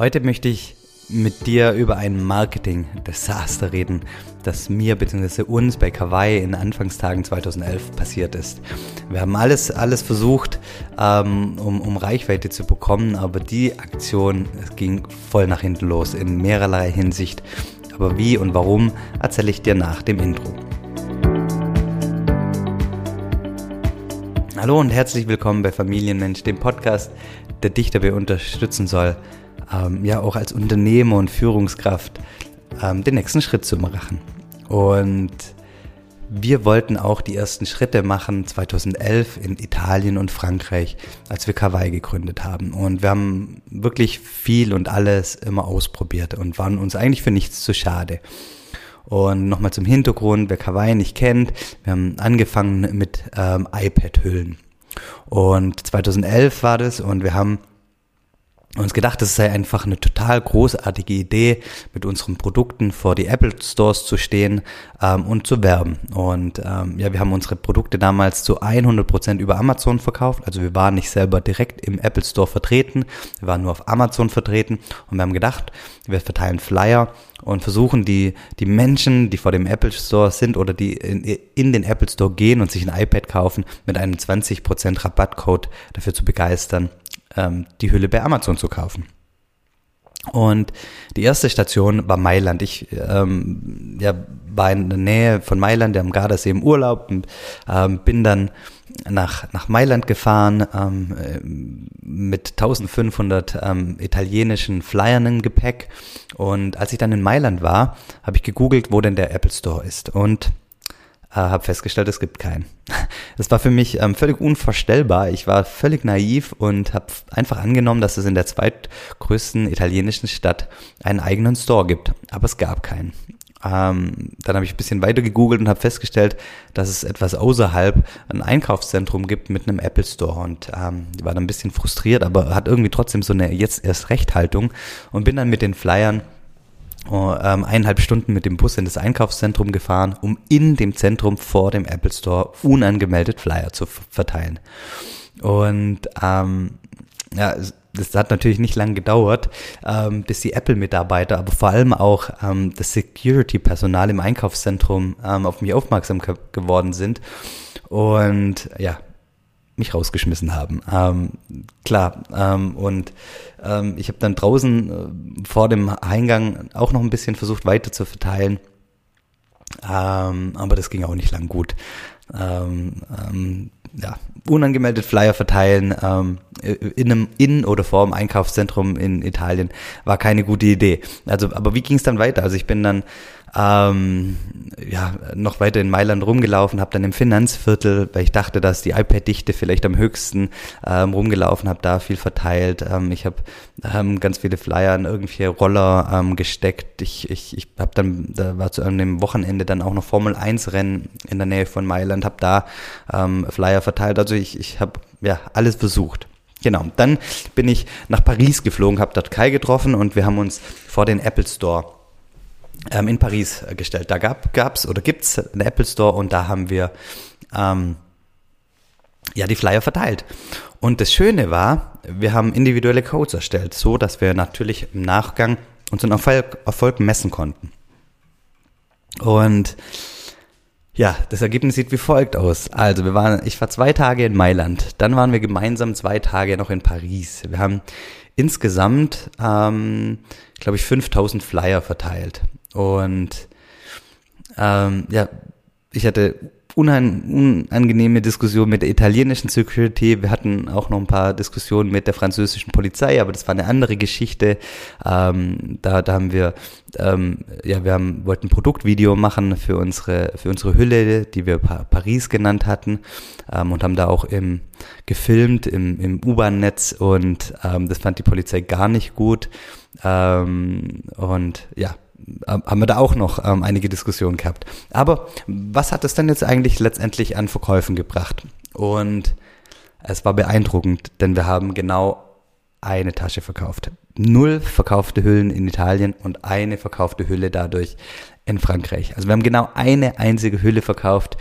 Heute möchte ich mit dir über ein Marketing-Desaster reden, das mir bzw. uns bei Kawaii in Anfangstagen 2011 passiert ist. Wir haben alles, alles versucht, ähm, um, um Reichweite zu bekommen, aber die Aktion ging voll nach hinten los in mehrerlei Hinsicht. Aber wie und warum erzähle ich dir nach dem Intro. Hallo und herzlich willkommen bei Familienmensch, dem Podcast, der dich dabei unterstützen soll, ähm, ja auch als Unternehmer und Führungskraft ähm, den nächsten Schritt zu machen. Und wir wollten auch die ersten Schritte machen 2011 in Italien und Frankreich, als wir Kawaii gegründet haben. Und wir haben wirklich viel und alles immer ausprobiert und waren uns eigentlich für nichts zu schade. Und nochmal zum Hintergrund, wer Kawaii nicht kennt, wir haben angefangen mit ähm, iPad-Hüllen. Und 2011 war das und wir haben uns gedacht, es sei einfach eine total großartige Idee, mit unseren Produkten vor die Apple Stores zu stehen ähm, und zu werben. Und ähm, ja, wir haben unsere Produkte damals zu 100 Prozent über Amazon verkauft. Also wir waren nicht selber direkt im Apple Store vertreten, wir waren nur auf Amazon vertreten und wir haben gedacht, wir verteilen Flyer und versuchen die, die Menschen, die vor dem Apple Store sind oder die in, in den Apple Store gehen und sich ein iPad kaufen, mit einem 20% Rabattcode dafür zu begeistern, ähm, die Hülle bei Amazon zu kaufen. Und die erste Station war Mailand. Ich ähm, ja, war in der Nähe von Mailand, am Gardasee im Urlaub und ähm, bin dann nach, nach Mailand gefahren ähm, äh, mit 1500 ähm, italienischen Flyern im Gepäck. Und als ich dann in Mailand war, habe ich gegoogelt, wo denn der Apple Store ist. Und äh, habe festgestellt, es gibt keinen. Das war für mich ähm, völlig unvorstellbar. Ich war völlig naiv und habe einfach angenommen, dass es in der zweitgrößten italienischen Stadt einen eigenen Store gibt. Aber es gab keinen. Ähm, dann habe ich ein bisschen weiter gegoogelt und habe festgestellt, dass es etwas außerhalb ein Einkaufszentrum gibt mit einem Apple Store und ähm, war dann ein bisschen frustriert, aber hat irgendwie trotzdem so eine jetzt erst Rechthaltung und bin dann mit den Flyern oh, ähm, eineinhalb Stunden mit dem Bus in das Einkaufszentrum gefahren, um in dem Zentrum vor dem Apple Store unangemeldet Flyer zu verteilen. Und ähm, ja, das hat natürlich nicht lange gedauert, ähm, bis die Apple-Mitarbeiter, aber vor allem auch ähm, das Security-Personal im Einkaufszentrum ähm, auf mich aufmerksam geworden sind. Und ja, mich rausgeschmissen haben. Ähm, klar. Ähm, und ähm, ich habe dann draußen äh, vor dem Eingang auch noch ein bisschen versucht weiter zu verteilen. Ähm, aber das ging auch nicht lang gut. Ähm, ähm, ja, unangemeldet Flyer verteilen ähm, in einem in oder vor dem Einkaufszentrum in Italien war keine gute Idee. Also, aber wie ging es dann weiter? Also ich bin dann ähm, ja, noch weiter in Mailand rumgelaufen, habe dann im Finanzviertel, weil ich dachte, dass die iPad-Dichte vielleicht am höchsten ähm, rumgelaufen, habe da viel verteilt. Ähm, ich habe ähm, ganz viele Flyer in irgendwelche Roller ähm, gesteckt. Ich, ich, ich habe dann, da war zu einem Wochenende dann auch noch Formel 1 Rennen in der Nähe von Mailand, habe da ähm, Flyer verteilt. Also ich, ich habe ja alles versucht. Genau, dann bin ich nach Paris geflogen, habe dort Kai getroffen und wir haben uns vor den Apple Store ähm, in Paris äh, gestellt. Da gab gab's oder gibt's einen Apple Store und da haben wir ähm, ja die Flyer verteilt. Und das Schöne war, wir haben individuelle Codes erstellt, so dass wir natürlich im Nachgang unseren Erfolg, Erfolg messen konnten. Und ja, das Ergebnis sieht wie folgt aus. Also, wir waren, ich war zwei Tage in Mailand, dann waren wir gemeinsam zwei Tage noch in Paris. Wir haben insgesamt, ähm, glaube ich, 5000 Flyer verteilt. Und ähm, ja, ich hatte unangenehme Diskussion mit der italienischen Security. Wir hatten auch noch ein paar Diskussionen mit der französischen Polizei, aber das war eine andere Geschichte. Ähm, da, da haben wir, ähm, ja, wir haben, wollten ein Produktvideo machen für unsere, für unsere Hülle, die wir pa Paris genannt hatten, ähm, und haben da auch im, gefilmt im, im U-Bahn-Netz und ähm, das fand die Polizei gar nicht gut. Ähm, und ja, haben wir da auch noch ähm, einige Diskussionen gehabt. Aber was hat es denn jetzt eigentlich letztendlich an Verkäufen gebracht? Und es war beeindruckend, denn wir haben genau eine Tasche verkauft. Null verkaufte Hüllen in Italien und eine verkaufte Hülle dadurch in Frankreich. Also wir haben genau eine einzige Hülle verkauft.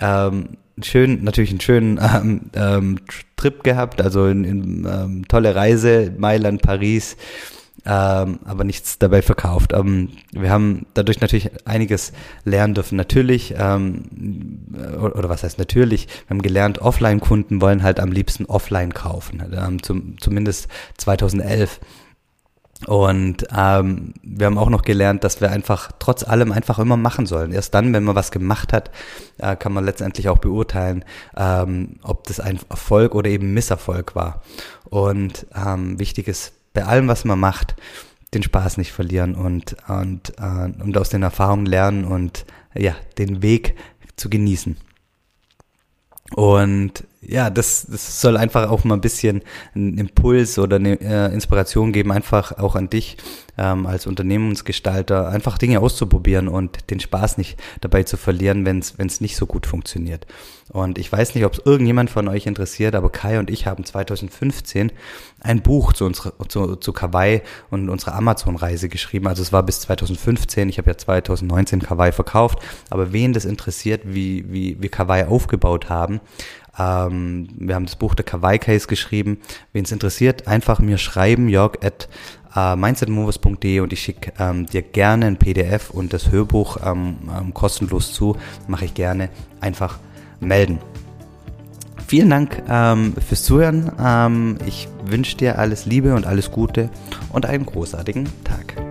Ähm, schön, natürlich einen schönen ähm, ähm, Trip gehabt, also in, in, ähm, tolle Reise, Mailand, Paris ähm, aber nichts dabei verkauft. Ähm, wir haben dadurch natürlich einiges lernen dürfen. Natürlich, ähm, oder was heißt natürlich, wir haben gelernt, Offline-Kunden wollen halt am liebsten offline kaufen, ähm, zum, zumindest 2011. Und ähm, wir haben auch noch gelernt, dass wir einfach trotz allem einfach immer machen sollen. Erst dann, wenn man was gemacht hat, äh, kann man letztendlich auch beurteilen, ähm, ob das ein Erfolg oder eben Misserfolg war. Und ähm, wichtig ist bei allem, was man macht, den Spaß nicht verlieren und, und, äh, und aus den Erfahrungen lernen und ja, den Weg zu genießen. Und ja, das, das soll einfach auch mal ein bisschen einen Impuls oder eine äh, Inspiration geben, einfach auch an dich ähm, als Unternehmensgestalter, einfach Dinge auszuprobieren und den Spaß nicht dabei zu verlieren, wenn es nicht so gut funktioniert. Und ich weiß nicht, ob es irgendjemand von euch interessiert, aber Kai und ich haben 2015 ein Buch zu, unserer, zu, zu Kawaii und unserer Amazon-Reise geschrieben. Also es war bis 2015, ich habe ja 2019 Kawaii verkauft, aber wen das interessiert, wie, wie wir Kawaii aufgebaut haben, ähm, wir haben das Buch der Kawaii Case geschrieben. Wen es interessiert, einfach mir schreiben, jörg at äh, mindsetmovers.de und ich schicke ähm, dir gerne ein PDF und das Hörbuch ähm, ähm, kostenlos zu. Mache ich gerne. Einfach melden. Vielen Dank ähm, fürs Zuhören. Ähm, ich wünsche dir alles Liebe und alles Gute und einen großartigen Tag.